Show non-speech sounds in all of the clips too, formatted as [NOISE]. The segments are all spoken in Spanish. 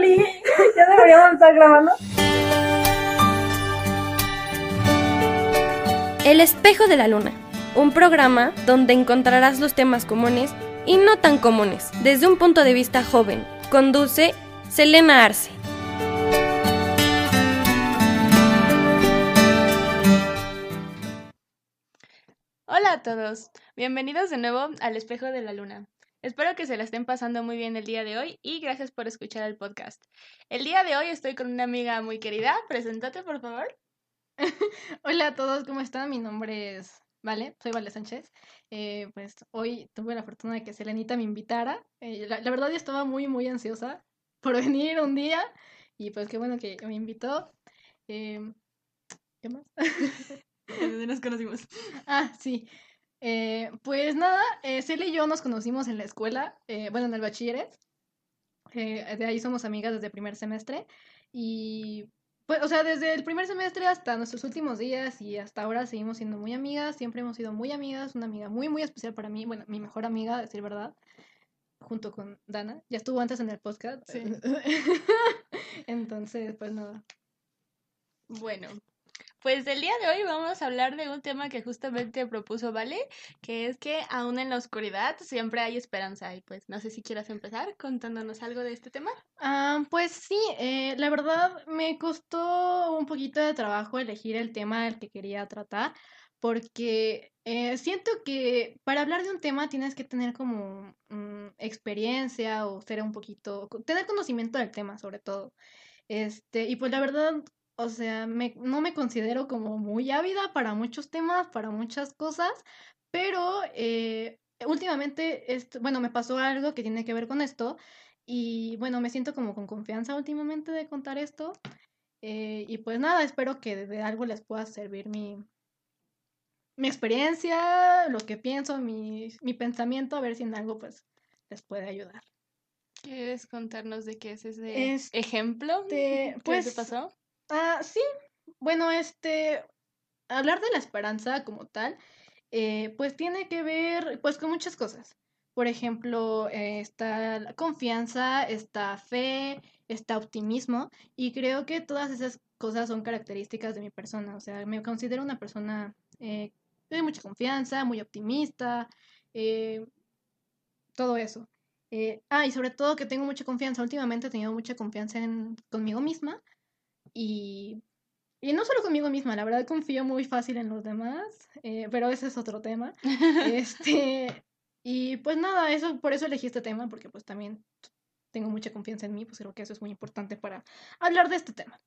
Oli, [LAUGHS] ya deberíamos estar grabando. El espejo de la luna, un programa donde encontrarás los temas comunes y no tan comunes desde un punto de vista joven. Conduce Selena Arce. Hola a todos, bienvenidos de nuevo al espejo de la luna. Espero que se la estén pasando muy bien el día de hoy y gracias por escuchar el podcast. El día de hoy estoy con una amiga muy querida. Preséntate, por favor. [LAUGHS] Hola a todos, ¿cómo están? Mi nombre es Vale, soy Vale Sánchez. Eh, pues hoy tuve la fortuna de que Selenita me invitara. Eh, la, la verdad yo estaba muy, muy ansiosa por [LAUGHS] venir un día y pues qué bueno que me invitó. Em, ¿Qué más? ¿De dónde nos conocimos? [LAUGHS] Ah, sí. Eh, pues nada, eh, y yo nos conocimos en la escuela, eh, bueno, en el bachilleres. Eh, de ahí somos amigas desde primer semestre. Y, pues, o sea, desde el primer semestre hasta nuestros últimos días y hasta ahora seguimos siendo muy amigas. Siempre hemos sido muy amigas. Una amiga muy, muy especial para mí. Bueno, mi mejor amiga, a decir verdad. Junto con Dana. Ya estuvo antes en el podcast. Sí. [LAUGHS] Entonces, pues nada. Bueno, pues el día de hoy vamos a hablar de un tema que justamente propuso Vale, que es que aún en la oscuridad siempre hay esperanza. Y pues no sé si quieras empezar contándonos algo de este tema. Ah, pues sí, eh, la verdad me costó un poquito de trabajo elegir el tema del que quería tratar, porque eh, siento que para hablar de un tema tienes que tener como mm, experiencia o ser un poquito, tener conocimiento del tema sobre todo. Este, y pues la verdad, o sea, me, no me considero como muy ávida para muchos temas, para muchas cosas, pero eh, últimamente, esto, bueno, me pasó algo que tiene que ver con esto. Y bueno, me siento como con confianza últimamente de contar esto. eh, y pues nada, espero que de algo les pueda servir mi, mi experiencia, lo que pienso, mi, mi pensamiento, a ver si en algo pues les puede ayudar. ¿Quieres contarnos de qué es ese Este, ejemplo [LAUGHS] te pues, pasó? Ah, sí, bueno, este, hablar de la esperanza como tal, eh, pues tiene que ver pues con muchas cosas. Por ejemplo, eh, está confianza, está fe, está optimismo y creo que todas esas cosas son características de mi persona. O sea, me considero una persona eh, de mucha confianza, muy optimista, eh, todo eso. Eh, ah, y sobre todo que tengo mucha confianza. Últimamente he tenido mucha confianza en, conmigo misma y, y no solo conmigo misma, la verdad confío muy fácil en los demás, eh, pero ese es otro tema. [LAUGHS] Este, y pues nada, eso, por eso elegí este tema, porque pues también tengo mucha confianza en mí, pues creo que eso es muy importante para hablar de este tema.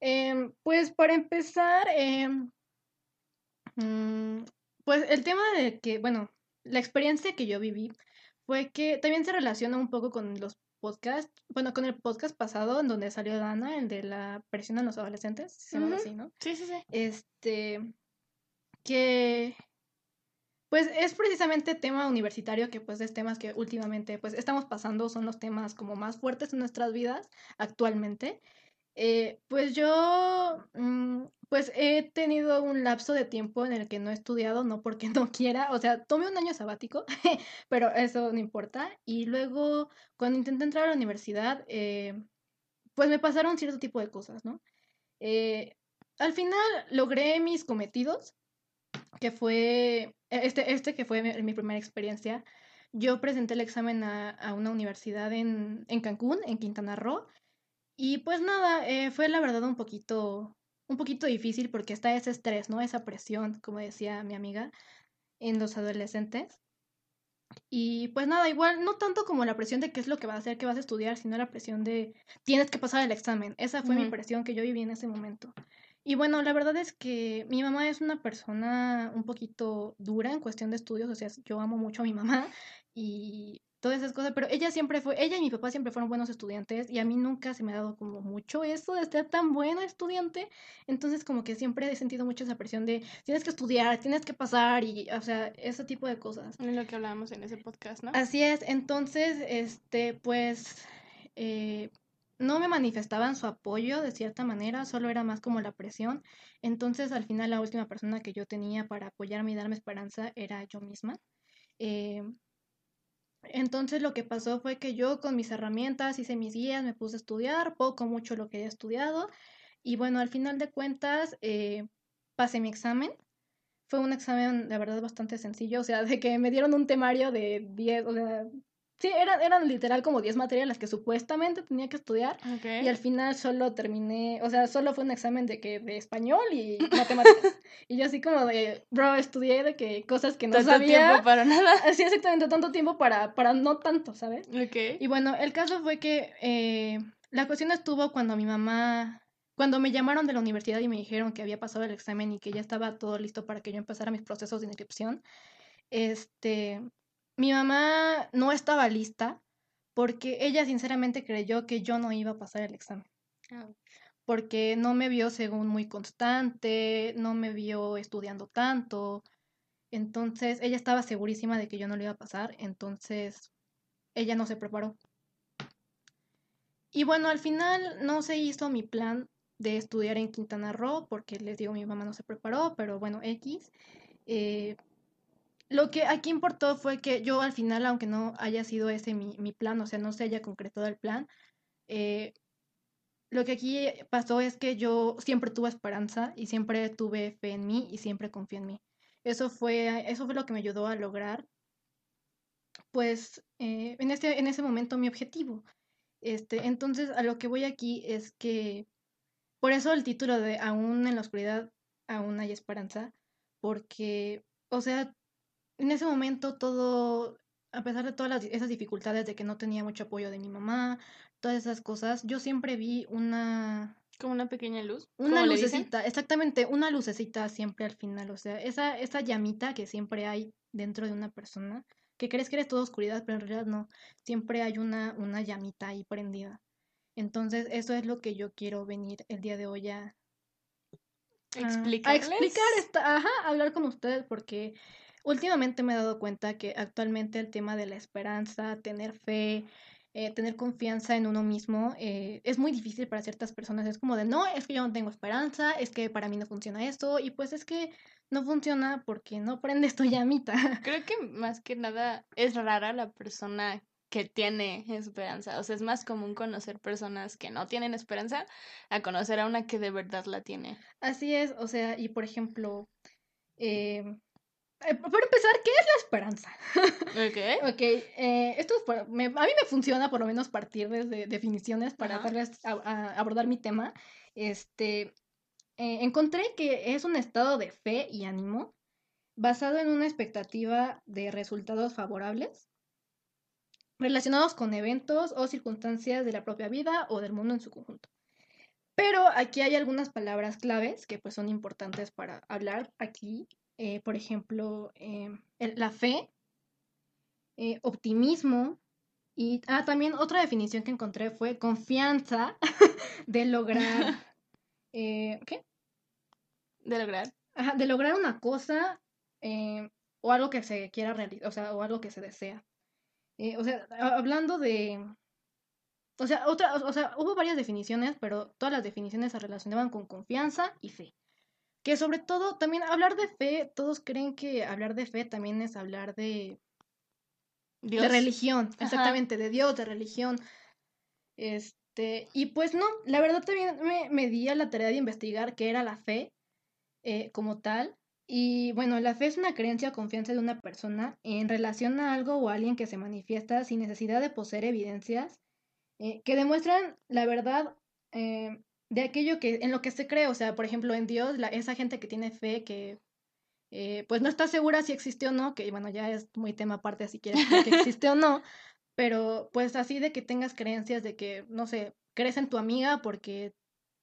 Em, pues para empezar, em, mm, pues el tema de que, bueno, la experiencia que yo viví fue que también se relaciona un poco con los podcasts, bueno, con el podcast pasado en donde salió Dana, el de la presión en los adolescentes, se llama así, ¿no? Sí, sí, sí. Este, que pues es precisamente tema universitario que pues es temas que últimamente pues estamos pasando, son los temas como más fuertes en nuestras vidas actualmente. Eh, pues yo mm, pues he tenido un lapso de tiempo en el que no he estudiado, no porque [LAUGHS] no quiera, o sea, tomé un año sabático, [LAUGHS] pero eso no importa. Y luego cuando intenté entrar a la universidad, eh, pues me pasaron cierto tipo de cosas, ¿no? Eh, al final logré mis cometidos, que fue este, este que fue mi, mi primera experiencia. Yo presenté el examen a, a una universidad en, en Cancún, en Quintana Roo, y pues nada, eh, fue la verdad un poquito, un poquito difícil porque está ese estrés, ¿no? Esa presión, como decía mi amiga, en los adolescentes. Y pues nada, igual, no tanto como la presión de qué es lo que vas a hacer, qué vas a estudiar, sino la presión de tienes que pasar el examen. Esa fue mi presión que yo viví en ese momento. Y bueno, la verdad es que mi mamá es una persona un poquito dura en cuestión de estudios, o sea, yo amo mucho a mi mamá y todas esas cosas, pero ella siempre fue, ella y mi papá siempre fueron buenos estudiantes y a mí nunca se me ha dado como mucho eso de ser tan buena estudiante, entonces como que siempre he sentido mucho esa presión de tienes que estudiar, tienes que pasar y, o sea, ese tipo de cosas. Es lo que hablábamos en ese podcast, ¿no? Así es, entonces, este, pues, eh, no me manifestaban su apoyo de cierta manera, solo era más como la presión. Entonces, al final, la última persona que yo tenía para apoyarme y darme esperanza era yo misma. Eh, Entonces lo que pasó fue que yo con mis herramientas hice mis guías, me puse a estudiar, poco, mucho lo que había estudiado. Y bueno, al final de cuentas, eh, pasé mi examen. Fue un examen, la verdad, bastante sencillo. O sea, [LAUGHS] de que me dieron un temario de 10, o sea, sí, eran, eran literal como 10 materias las que supuestamente tenía que estudiar. Y al final solo terminé, o sea, solo fue un examen de que de español y [LAUGHS] matemáticas. y yo así como de, bro, estudié de que cosas que no Tanto sabía. tiempo para nada. [LAUGHS] Sí, exactamente, tanto tiempo para, para no tanto, ¿sabes? Ok. Y bueno, el caso fue que eh, la cuestión estuvo cuando mi mamá, cuando me llamaron de la universidad y me dijeron que había pasado el examen y que ya estaba todo listo para que yo empezara mis procesos de inscripción, este, mi mamá no estaba lista porque ella sinceramente creyó que yo no iba a pasar el examen Ah, porque no me vio según muy constante, no me vio estudiando tanto. Entonces, ella estaba segurísima de que yo no lo iba a pasar, entonces ella no se preparó. Y bueno, al final no se hizo mi plan de estudiar en Quintana Roo, porque les digo, mi mamá no se preparó, pero bueno, X. Eh, lo que aquí importó fue que yo al final, aunque no haya sido ese mi, mi plan, o sea, no se haya concretado el plan, eh, lo que aquí pasó es que yo siempre tuve esperanza y siempre tuve fe en mí y siempre confié en mí. Eso fue, eso fue lo que me ayudó a lograr, pues, eh, en ese, en ese momento mi objetivo. Este, entonces, a lo que voy aquí es que, por eso el título de Aún en la oscuridad, aún hay esperanza, porque, o sea, en ese momento todo, a pesar de todas las- esas dificultades de que no tenía mucho apoyo de mi mamá, todas esas cosas, yo siempre vi una, Como una pequeña luz. una lucecita, exactamente, una lucecita siempre al final, o sea, esa, esa llamita que siempre hay dentro de una persona, que crees que eres toda oscuridad, pero en realidad no, siempre hay una, una llamita ahí prendida. Entonces, eso es lo que yo quiero venir el día de hoy a, a- a explicar esta, ajá, a hablar con ustedes porque últimamente me he dado cuenta que actualmente el tema de la esperanza, tener fe, eh, tener confianza en uno mismo eh, es muy difícil para ciertas personas. Es como de, no, es que yo no tengo esperanza, es que para mí no funciona esto y pues es que no funciona porque no prendes tu llamita. [LAUGHS] Creo que más que nada es rara la persona que tiene esperanza. O sea, es más común conocer personas que no tienen esperanza a conocer a una que de verdad la tiene. Así es, o sea, y por ejemplo, eh, eh, para empezar, ¿qué es la esperanza? ¿Ok? [LAUGHS] Ok, eh, esto es por- me- a mí me funciona por lo menos partir desde definiciones para a, a- abordar mi tema. Este, eh, encontré que es un estado de fe y ánimo basado en una expectativa de resultados favorables relacionados con eventos o circunstancias de la propia vida o del mundo en su conjunto. Pero aquí hay algunas palabras claves que pues son importantes para hablar aquí. Eh, por ejemplo, eh, la fe, eh, optimismo y ah, también otra definición que encontré fue confianza [LAUGHS] de lograr [LAUGHS] ¿qué? De lograr. Ajá, de lograr una cosa o algo que se quiera realizar, o sea, o algo que se desea. O sea, hablando de, o sea, otra, o sea, hubo varias definiciones, pero todas las definiciones se relacionaban con confianza y fe. Que sobre todo, también hablar de fe, todos creen que hablar de fe también es hablar de, Dios. de religión, Ajá. exactamente, de Dios, de religión. Este, y pues no, la verdad también me, me di a la tarea de investigar qué era la fe eh, como tal. Y bueno, la fe es una creencia o confianza de una persona en relación a algo o a alguien que se manifiesta sin necesidad de poseer evidencias eh, que demuestran la verdad eh, de aquello que en lo que se cree. O sea, por ejemplo, en Dios, la, esa gente que tiene fe que eh, pues no está segura si existe o no, que bueno, ya es muy tema aparte si quieres que existe o no, [LAUGHS] pero pues así de que tengas creencias de que, no sé, crees en tu amiga porque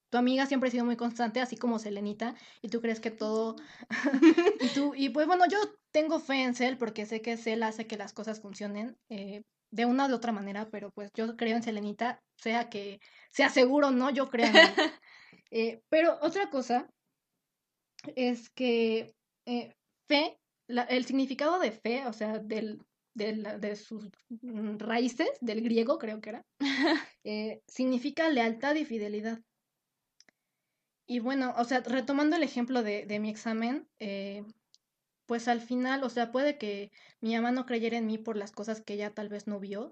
tu amiga siempre ha sido muy constante, así como Selenita, y tú crees que todo, [LAUGHS] y tú, y pues bueno, yo tengo fe en Cel porque sé que Cel hace que las cosas funcionen eh, de una o de otra manera, pero pues yo creo en Selenita, sea que sea seguro o no, yo creo en. [LAUGHS] Eh, pero otra cosa es que eh, fe, la- el significado de fe, o sea, del, del- de sus mm, raíces, del griego creo que era, [LAUGHS] eh, significa lealtad y fidelidad. Y bueno, o sea, retomando el ejemplo de, de mi examen, eh, pues al final, o sea, puede que mi mamá no creyera en mí por las cosas que ella tal vez no vio,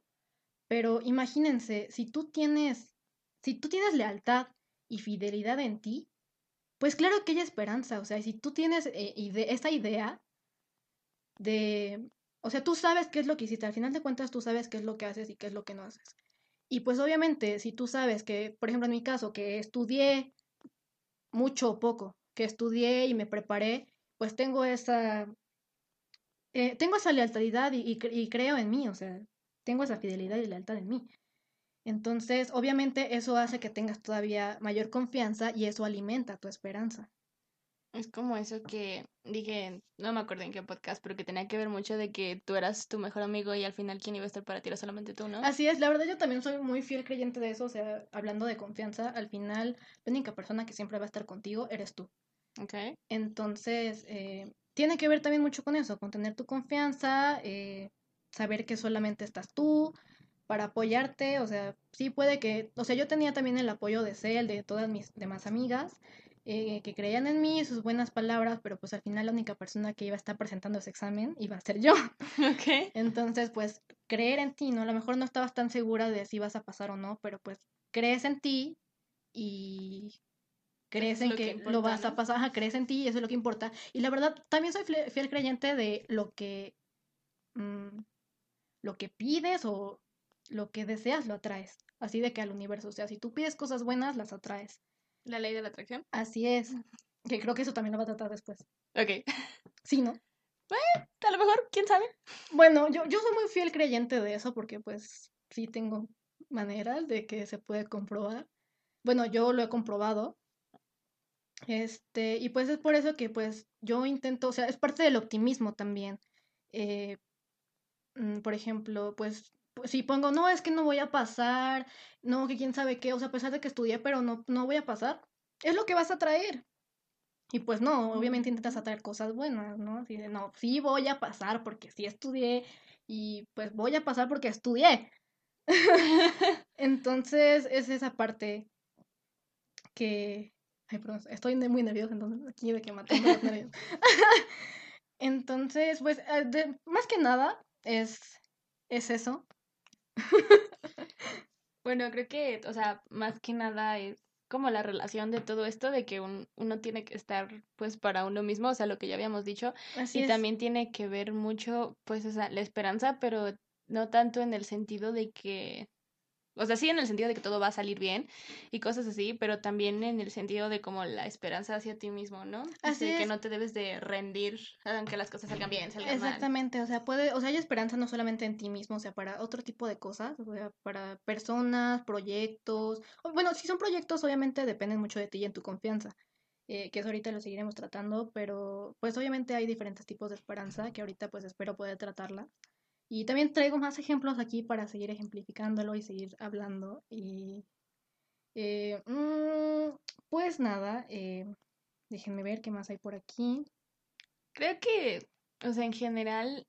pero imagínense, si tú tienes, si tú tienes lealtad y fidelidad en ti, pues claro que hay esperanza, o sea, si tú tienes eh, ide- esa idea de, o sea, tú sabes qué es lo que hiciste, al final de cuentas tú sabes qué es lo que haces y qué es lo que no haces. Y pues obviamente, si tú sabes que, por ejemplo, en mi caso, que estudié mucho o poco, que estudié y me preparé, pues tengo esa, eh, tengo esa lealtad y, y, cre- y creo en mí, o sea, tengo esa fidelidad y lealtad en mí. Entonces, obviamente, eso hace que tengas todavía mayor confianza y eso alimenta tu esperanza. Es como eso que dije, no me acuerdo en qué podcast, pero que tenía que ver mucho de que tú eras tu mejor amigo y al final quién iba a estar para ti era solamente tú, ¿no? Así es, la verdad yo también soy muy fiel creyente de eso, o sea, hablando de confianza, al final la única persona que siempre va a estar contigo eres tú. Ok. Entonces, eh, tiene que ver también mucho con eso, con tener tu confianza, eh, saber que solamente estás tú para apoyarte, o sea, sí puede que, o sea, yo tenía también el apoyo de Cel, de todas mis demás amigas, eh, que creían en mí, sus buenas palabras, pero pues al final la única persona que iba a estar presentando ese examen iba a ser yo. [LAUGHS] Ok. Entonces, pues, creer en ti, ¿no? A lo mejor no estabas tan segura de si vas a pasar o no, pero pues crees en ti y crees es en lo que lo vas a pasar, ajá, crees en ti y eso es lo que importa. Y la verdad, también soy fiel creyente de lo que, mm, lo que pides o lo que deseas lo atraes. Así de que al universo, o sea, si tú pides cosas buenas, las atraes. La ley de la atracción. Así es. Que creo que eso también lo va a tratar después. Ok. Sí, ¿no? A lo mejor, quién sabe. Bueno, yo, yo soy muy fiel creyente de eso porque pues sí tengo maneras de que se puede comprobar. Bueno, yo lo he comprobado. Este, y pues es por eso que pues yo intento, o sea, es parte del optimismo también. Eh, mm, por ejemplo, pues, pues, si pongo, no, es que no voy a pasar, no, que quién sabe qué, o sea, a pesar de que estudié, pero no, no voy a pasar, es lo que vas a traer. Y pues no, obviamente intentas atraer cosas buenas, ¿no? Así de, no, sí voy a pasar porque sí estudié y pues voy a pasar porque estudié. [LAUGHS] [LAUGHS] Entonces es esa parte que... Ay, perdón, estoy muy nerviosa entonces aquí de que matando los nervios. [LAUGHS] Entonces, pues, eh, de- más que nada es, es eso. [LAUGHS] Bueno, creo que, o sea, más que nada es como la relación de todo esto, de que un- uno tiene que estar, pues, para uno mismo, o sea, lo que ya habíamos dicho, Así y es. también tiene que ver mucho, pues, o sea, la esperanza, pero no tanto en el sentido de que, o sea, sí en el sentido de que todo va a salir bien y cosas así, pero también en el sentido de como la esperanza hacia ti mismo, ¿no? Así que no te debes de rendir aunque las cosas salgan bien, salgan mal. Exactamente, o sea, puede, o sea, hay esperanza no solamente en ti mismo, o sea, para otro tipo de cosas, o sea, para personas, proyectos, bueno, si son proyectos, obviamente dependen mucho de ti y en tu confianza, eh, que eso ahorita lo seguiremos tratando, pero pues obviamente hay diferentes tipos de esperanza que ahorita pues espero poder tratarla. Y también traigo más ejemplos aquí para seguir ejemplificándolo y seguir hablando. Y eh, mm, pues nada, eh, déjenme ver qué más hay por aquí. Creo que, o sea, en general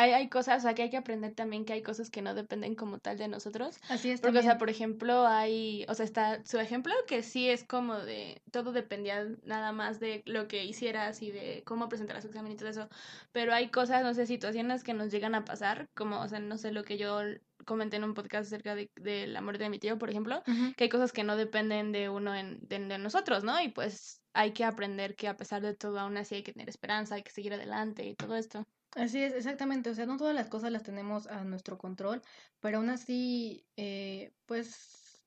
hay, hay cosas, o sea, que hay que aprender también que hay cosas que no dependen como tal de nosotros. Así es Porque, o sea, por ejemplo, hay, o sea, está su ejemplo que sí es como de, todo dependía nada más de lo que hicieras y de cómo presentarás su examen y todo eso. Pero hay cosas, no sé, situaciones que nos llegan a pasar, como, o sea, no sé, lo que yo comenté en un podcast acerca de, de la muerte de mi tío, por ejemplo, que hay cosas que no dependen de uno, en, de, de nosotros, ¿no? Y pues hay que aprender que a pesar de todo, aún así hay que tener esperanza, hay que seguir adelante y todo esto. Así es, exactamente. O sea, no todas las cosas las tenemos a nuestro control, pero aún así, eh, pues,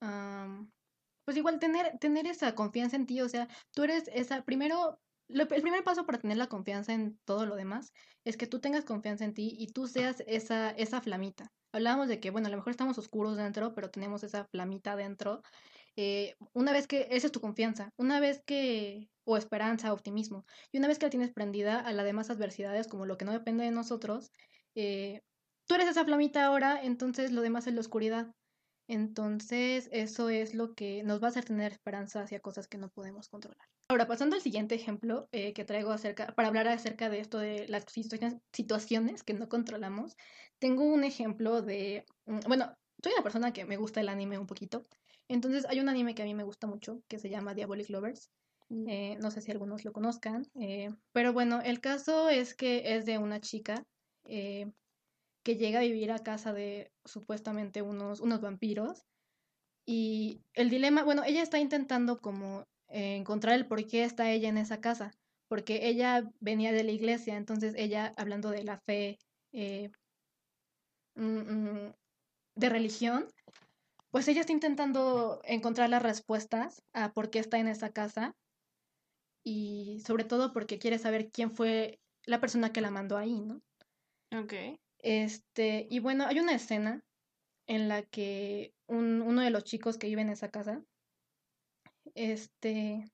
am, pues igual tener, tener esa confianza en ti, o sea, tú eres esa, primero, el primer paso para tener la confianza en todo lo demás es que tú tengas confianza en ti y tú seas esa, esa flamita. Hablábamos de que, bueno, a lo mejor estamos oscuros dentro, pero tenemos esa flamita dentro. Eh, una vez que, esa es tu confianza, una vez que, o esperanza, optimismo, y una vez que la tienes prendida a las demás adversidades, como lo que no depende de nosotros, eh, tú eres esa flamita ahora, entonces lo demás es la oscuridad. Entonces, eso es lo que nos va a hacer tener esperanza hacia cosas que no podemos controlar. Ahora, pasando al siguiente ejemplo eh, que traigo acerca, para hablar acerca de esto de las situaciones, que no controlamos, tengo un ejemplo de, mm, bueno, soy una persona que me gusta el anime un poquito, entonces hay un anime que a mí me gusta mucho que se llama Diabolic Lovers. Mm. eh, no sé si algunos lo conozcan, eh, pero bueno, el caso es que es de una chica eh, que llega a vivir a casa de supuestamente unos, unos vampiros y el dilema, bueno, ella está intentando como eh, encontrar el por qué está ella en esa casa, porque ella venía de la iglesia, entonces ella, hablando de la fe eh, mm, mm, de religión, pues ella está intentando encontrar las respuestas a por qué está en esa casa y sobre todo porque quiere saber quién fue la persona que la mandó ahí, ¿no? Ok. Este, y bueno, hay una escena en la que un- uno de los chicos que vive en esa casa, este,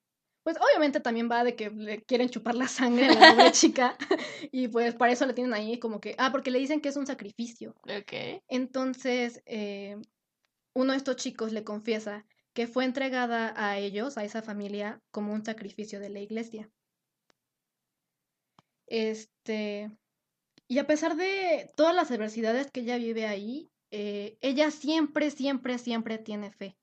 pues obviamente también va de que le quieren chupar la sangre a la pobre [LAUGHS] chica [LAUGHS] y pues para eso la tienen ahí como que, ah, porque le dicen que es un sacrificio. Ok. Entonces, eh, uno de estos chicos le confiesa que fue entregada a ellos, a esa familia, como un sacrificio de la iglesia. Este, y a pesar de todas las adversidades que ella vive ahí, eh, ella siempre, siempre, siempre tiene fe.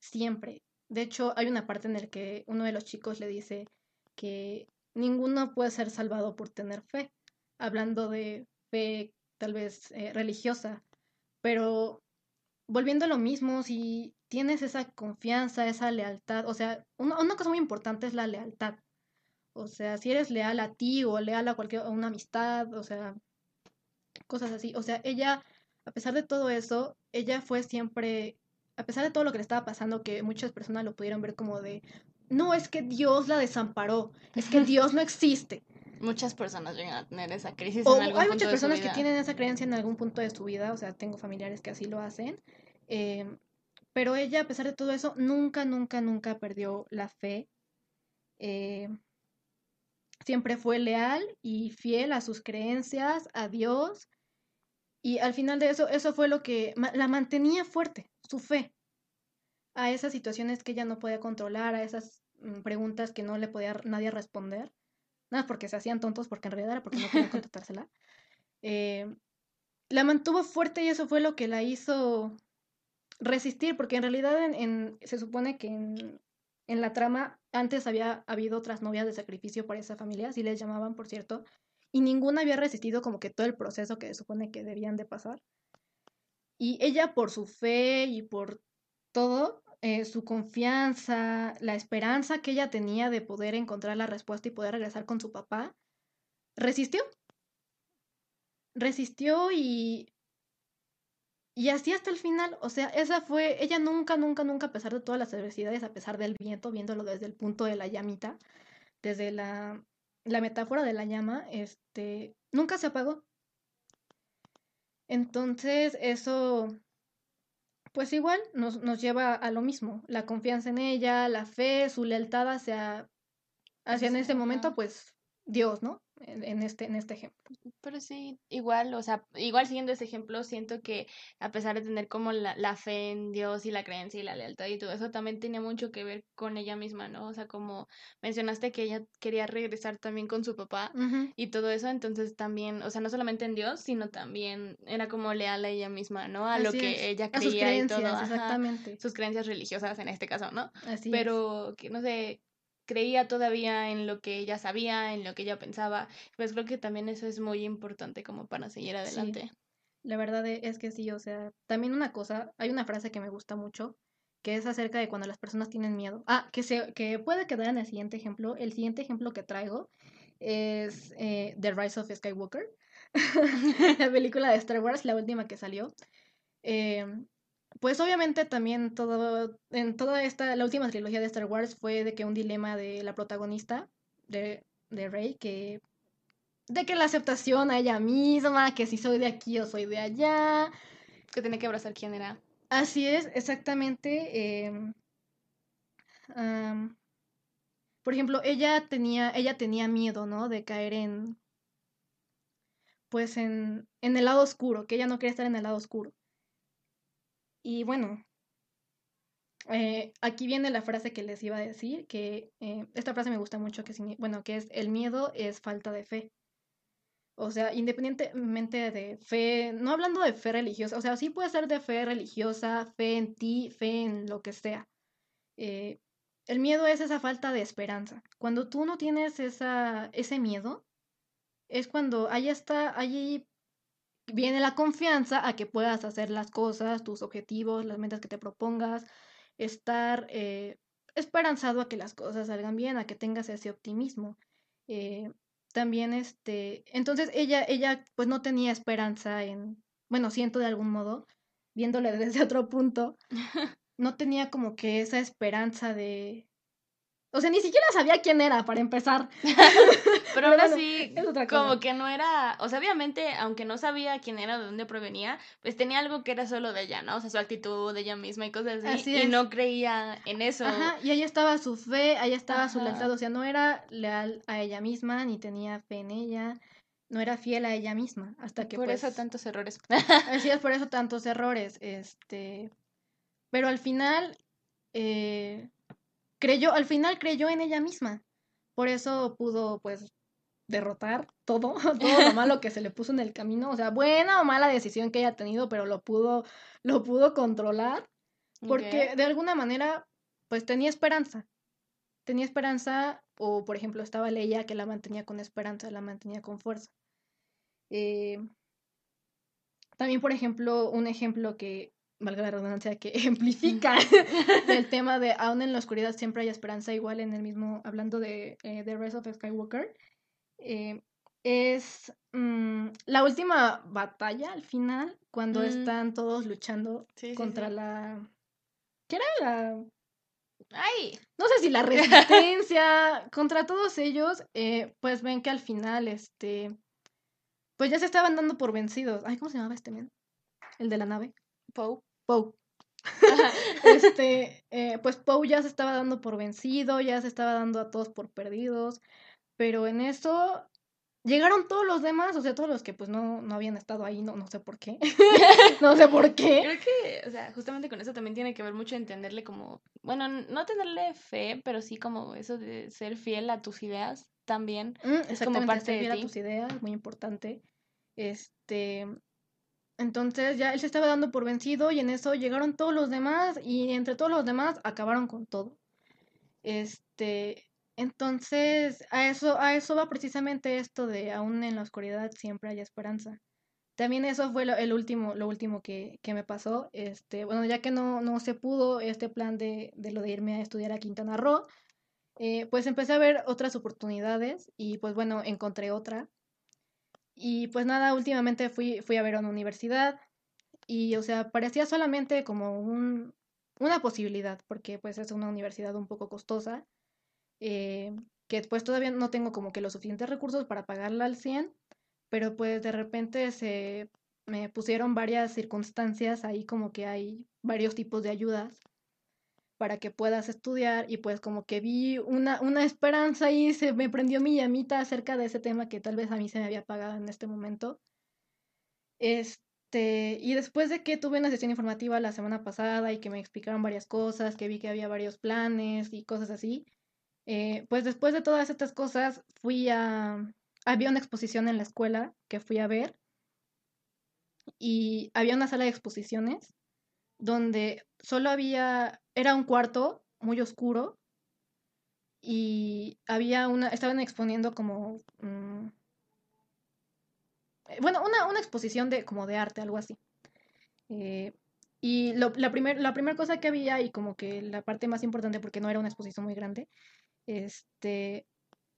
Siempre. De hecho, hay una parte en la que uno de los chicos le dice que ninguno puede ser salvado por tener fe, hablando de fe tal vez eh, religiosa, pero volviendo a lo mismo, si tienes esa confianza, esa lealtad, o sea, una, una cosa muy importante es la lealtad. O sea, si eres leal a ti o leal a cualquier a una amistad, o sea, cosas así. O sea, ella, a pesar de todo eso, ella fue siempre, a pesar de todo lo que le estaba pasando, que muchas personas lo pudieron ver como de, no, es que Dios la desamparó, es que Dios no existe. Muchas personas llegan a tener esa crisis O en algún hay punto muchas personas que tienen esa creencia en algún punto de su vida, o sea, tengo familiares que así lo hacen. em, pero ella, a pesar de todo eso, nunca, nunca, nunca perdió la fe. eh, siempre fue leal y fiel a sus creencias, a Dios. Y al final de eso, eso fue lo que la mantenía fuerte, su fe, a esas situaciones que ella no podía controlar, a esas mm, preguntas que no le podía nadie responder. Nada, porque se hacían tontos, porque en realidad era porque no querían contestársela. [LAUGHS] Eh, la mantuvo fuerte y eso fue lo que la hizo resistir, porque en realidad se supone que en, en la trama antes había habido otras novias de sacrificio para esa familia, así les llamaban, por cierto, y ninguna había resistido como que todo el proceso que se supone que debían de pasar. Y ella por su fe y por todo, eh, su confianza, la esperanza que ella tenía de poder encontrar la respuesta y poder regresar con su papá, resistió. Resistió y y así hasta el final, o sea, esa fue, ella nunca, nunca, nunca, a pesar de todas las adversidades, a pesar del viento, viéndolo desde el punto de la llamita, desde la, la metáfora de la llama, este, nunca se apagó. Entonces, eso, pues igual nos, nos lleva a lo mismo, la confianza en ella, la fe, su lealtad hacia, hacia en ese momento, pues, Dios, ¿no? En, este, en este ejemplo. Pero sí, igual, o sea, igual siguiendo ese ejemplo, siento que a pesar de tener como la, la fe en Dios y la creencia y la lealtad y todo eso, también tenía mucho que ver con ella misma, ¿no? O sea, como mencionaste que ella quería regresar también con su papá y todo eso, entonces también, o sea, no solamente en Dios, sino también era como leal a ella misma, ¿no? A lo que es, ella a sus creía y todo, ajá, exactamente. sus creencias religiosas en este caso, ¿no? Así es. pero que no sé, creía todavía en lo que ella sabía, en lo que ella pensaba. Pues creo que también eso es muy importante como para seguir adelante. La verdad e- es que sí, o sea, también una cosa, hay una frase que me gusta mucho, que es acerca de cuando las personas tienen miedo. Ah, que se, que puede quedar en el siguiente ejemplo. El siguiente ejemplo que traigo es eh, The Rise of Skywalker, [LAUGHS] la película de Star Wars, la última que salió. Eh, pues obviamente también todo, en toda esta, la última trilogía de Star Wars fue de que un dilema de la protagonista, de, de Rey, que de que la aceptación a ella misma, que si soy de aquí o soy de allá. Que tenía que abrazar quién era. Así es, exactamente. em, por ejemplo, ella tenía, ella tenía miedo, ¿no? De caer en, pues en, en el lado oscuro, que ella no quería estar en el lado oscuro. Y bueno, eh, aquí viene la frase que les iba a decir, que eh, esta frase me gusta mucho, que bueno, que es el miedo es falta de fe. O sea, independientemente de fe, no hablando de fe religiosa, o sea, sí puede ser de fe religiosa, fe en ti, fe en lo que sea. Eh, el miedo es esa falta de esperanza. Cuando tú no tienes esa, ese miedo, es cuando ahí está, allí viene la confianza a que puedas hacer las cosas, tus objetivos, las metas que te propongas, estar eh, esperanzado a que las cosas salgan bien, a que tengas ese optimismo. Eh, también, este, entonces ella, ella pues no tenía esperanza en, bueno, siento de algún modo, viéndole [LAUGHS] desde otro punto, [LAUGHS] no tenía como que esa esperanza de... O sea, ni siquiera sabía quién era para empezar. [LAUGHS] Pero aún así, es otra cosa. como que no era, o sea, obviamente, aunque no sabía quién era, de dónde provenía, pues tenía algo que era solo de ella, ¿no? O sea, su actitud de ella misma y cosas así. Así y no creía en eso. Ajá, y ahí estaba su fe, ahí estaba su lealtad, o sea, no era leal a ella misma, ni tenía fe en ella, no era fiel a ella misma, hasta que Por pues, eso tantos errores. así es, por eso tantos errores, este, pero al final, eh, creyó, al final creyó en ella misma, por eso pudo, pues, derrotar todo, [LAUGHS] todo lo malo que se le puso en el camino, o sea, buena o mala decisión que haya tenido, pero lo pudo, lo pudo controlar porque de alguna manera, pues tenía esperanza. Tenía esperanza, o por ejemplo, estaba Leia que la mantenía con esperanza, la mantenía con fuerza. Eh, también, por ejemplo, un ejemplo que, valga la redundancia, que [LAUGHS] ejemplifica [LAUGHS] el tema de aún en la oscuridad siempre hay esperanza, igual en el mismo, hablando de eh, The Rise of Skywalker, eh, es mm, la última batalla al final, cuando Mm. están todos luchando Sí, sí, contra sí. la... ¿Qué era la...? Ay, No sé si la resistencia, [LAUGHS] contra todos ellos, eh, pues ven que al final, este, pues ya se estaban dando por vencidos. Ay, ¿cómo se llamaba este men? El de la nave. Poe. Poe. [LAUGHS] Este, eh, pues Poe ya se estaba dando por vencido, ya se estaba dando a todos por perdidos, pero en eso llegaron todos los demás, o sea, todos los que pues no, no habían estado ahí, no, no sé por qué, [LAUGHS] no sé por qué. Creo que, o sea, justamente con eso también tiene que ver mucho entenderle como, bueno, no tenerle fe, pero sí como eso de ser fiel a tus ideas también. Mm, Es como parte ser de fiel a ti. tus ideas, muy importante. Este, entonces ya él se estaba dando por vencido y en eso llegaron todos los demás y entre todos los demás acabaron con todo. Este, entonces a eso a eso va precisamente esto de aún en la oscuridad siempre hay esperanza. También eso fue lo, el último, lo último que, que me pasó. Este, bueno, ya que no, no se pudo este plan de, de lo de irme a estudiar a Quintana Roo, eh, pues empecé a ver otras oportunidades y pues bueno, encontré otra. Y pues nada, últimamente fui, fui a ver a una universidad y o sea, parecía solamente como un, una posibilidad, porque pues es una universidad un poco costosa, eh, que pues todavía no tengo como que los suficientes recursos para pagarla al 100, pero pues de repente se me pusieron varias circunstancias ahí como que hay varios tipos de ayudas para que puedas estudiar y pues como que vi una, una esperanza y se me prendió mi llamita acerca de ese tema que tal vez a mí se me había apagado en este momento. Este, y después de que tuve una sesión informativa la semana pasada y que me explicaron varias cosas, que vi que había varios planes y cosas así, eh, pues después de todas estas cosas fui a... Había una exposición en la escuela que fui a ver y había una sala de exposiciones donde solo había, era un cuarto muy oscuro y había una, estaban exponiendo como, mm, eh, bueno, una, una exposición de, como de arte, algo así. Eh, y la primera la cosa que había, y como que la parte más importante, porque no era una exposición muy grande, este,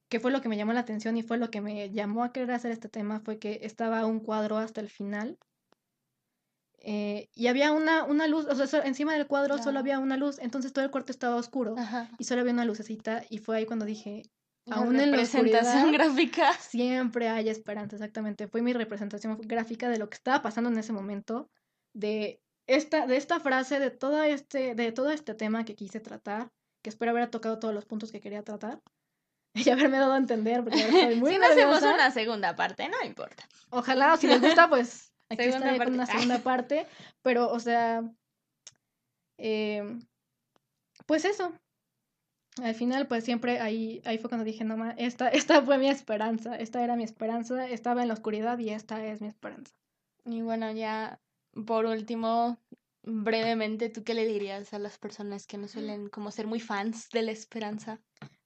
que fue lo que me llamó la atención y fue lo que me llamó a querer hacer este tema, fue que estaba un cuadro hasta el final eh, y había una, una luz, o sea, so- encima del cuadro solo había una luz, entonces todo el cuarto estaba oscuro Ajá. y solo había una lucecita y fue ahí cuando dije, aún en la representación gráfica. [LAUGHS] siempre hay esperanza, exactamente. Fue mi representación gráfica de lo que estaba pasando en ese momento, de esta, de esta frase, de todo este, de todo este tema que quise tratar, que espero haber tocado todos los puntos que quería tratar. [LAUGHS] Y haberme dado a entender, porque ahora estoy [LAUGHS] muy si no hacemos nerviosa. una segunda parte, no importa. Ojalá, o si les gusta, pues aquí Segunda con parte. una segunda parte. Pero, o sea, eh, pues eso. Al final, pues siempre ahí, ahí fue cuando dije, no, ma, esta, esta fue mi esperanza, esta era mi esperanza, estaba en la oscuridad y esta es mi esperanza. Y bueno, ya por último, brevemente, ¿tú qué le dirías a las personas que no suelen como ser muy fans de la esperanza?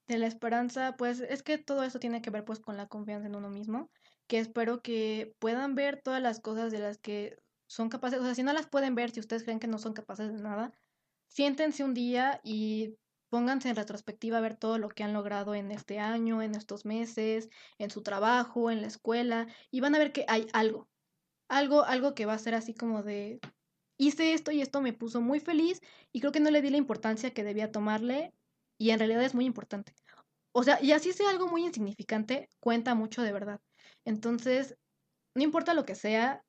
De la esperanza, pues es que todo eso tiene que ver pues con la confianza en uno mismo, que espero que puedan ver todas las cosas de las que son capaces, o sea, si no las pueden ver, si ustedes creen que no son capaces de nada, siéntense un día y pónganse en retrospectiva a ver todo lo que han logrado en este año, en estos meses, en su trabajo, en la escuela, y van a ver que hay algo, algo, algo que va a ser así como de, hice esto y esto me puso muy feliz y creo que no le di la importancia que debía tomarle y en realidad es muy importante. O sea, y así sea algo muy insignificante, cuenta mucho de verdad. Entonces, no importa lo que sea,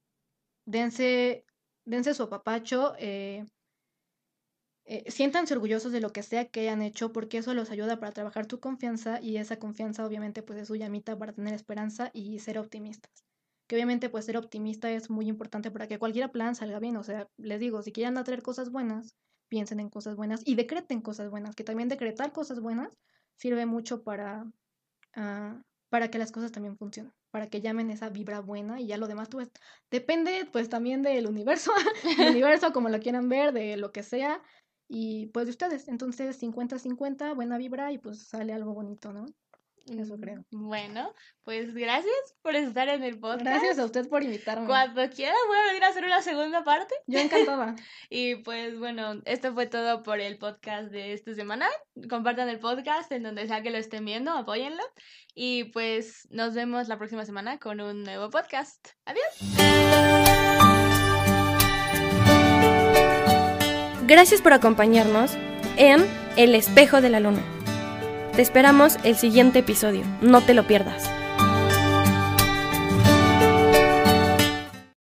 dense, dense su apapacho, eh, eh, siéntanse orgullosos de lo que sea que hayan hecho porque eso los ayuda para trabajar tu confianza y esa confianza obviamente pues es su llamita para tener esperanza y ser optimistas. Que obviamente pues ser optimista es muy importante para que cualquier plan salga bien, o sea, les digo, si quieren atraer cosas buenas, piensen en cosas buenas y decreten cosas buenas, que también decretar cosas buenas sirve mucho para, uh, para que las cosas también funcionen, para que llamen esa vibra buena y ya lo demás pues depende pues también del universo, [LAUGHS] del [LAUGHS] universo como lo quieran ver, de lo que sea, y pues de ustedes. Entonces, 50-50, buena vibra y pues sale algo bonito, ¿no? Eso creo. Bueno, pues gracias por estar en el podcast. Gracias a usted por invitarme. Cuando quiera voy a venir a hacer una segunda parte. Yo encantada. [LAUGHS] y pues bueno, esto fue todo por el podcast de esta semana. Compartan el podcast en donde sea que lo estén viendo, apóyenlo. Y pues nos vemos la próxima semana con un nuevo podcast. Adiós. Gracias por acompañarnos en El espejo de la luna. Te esperamos el siguiente episodio, no te lo pierdas.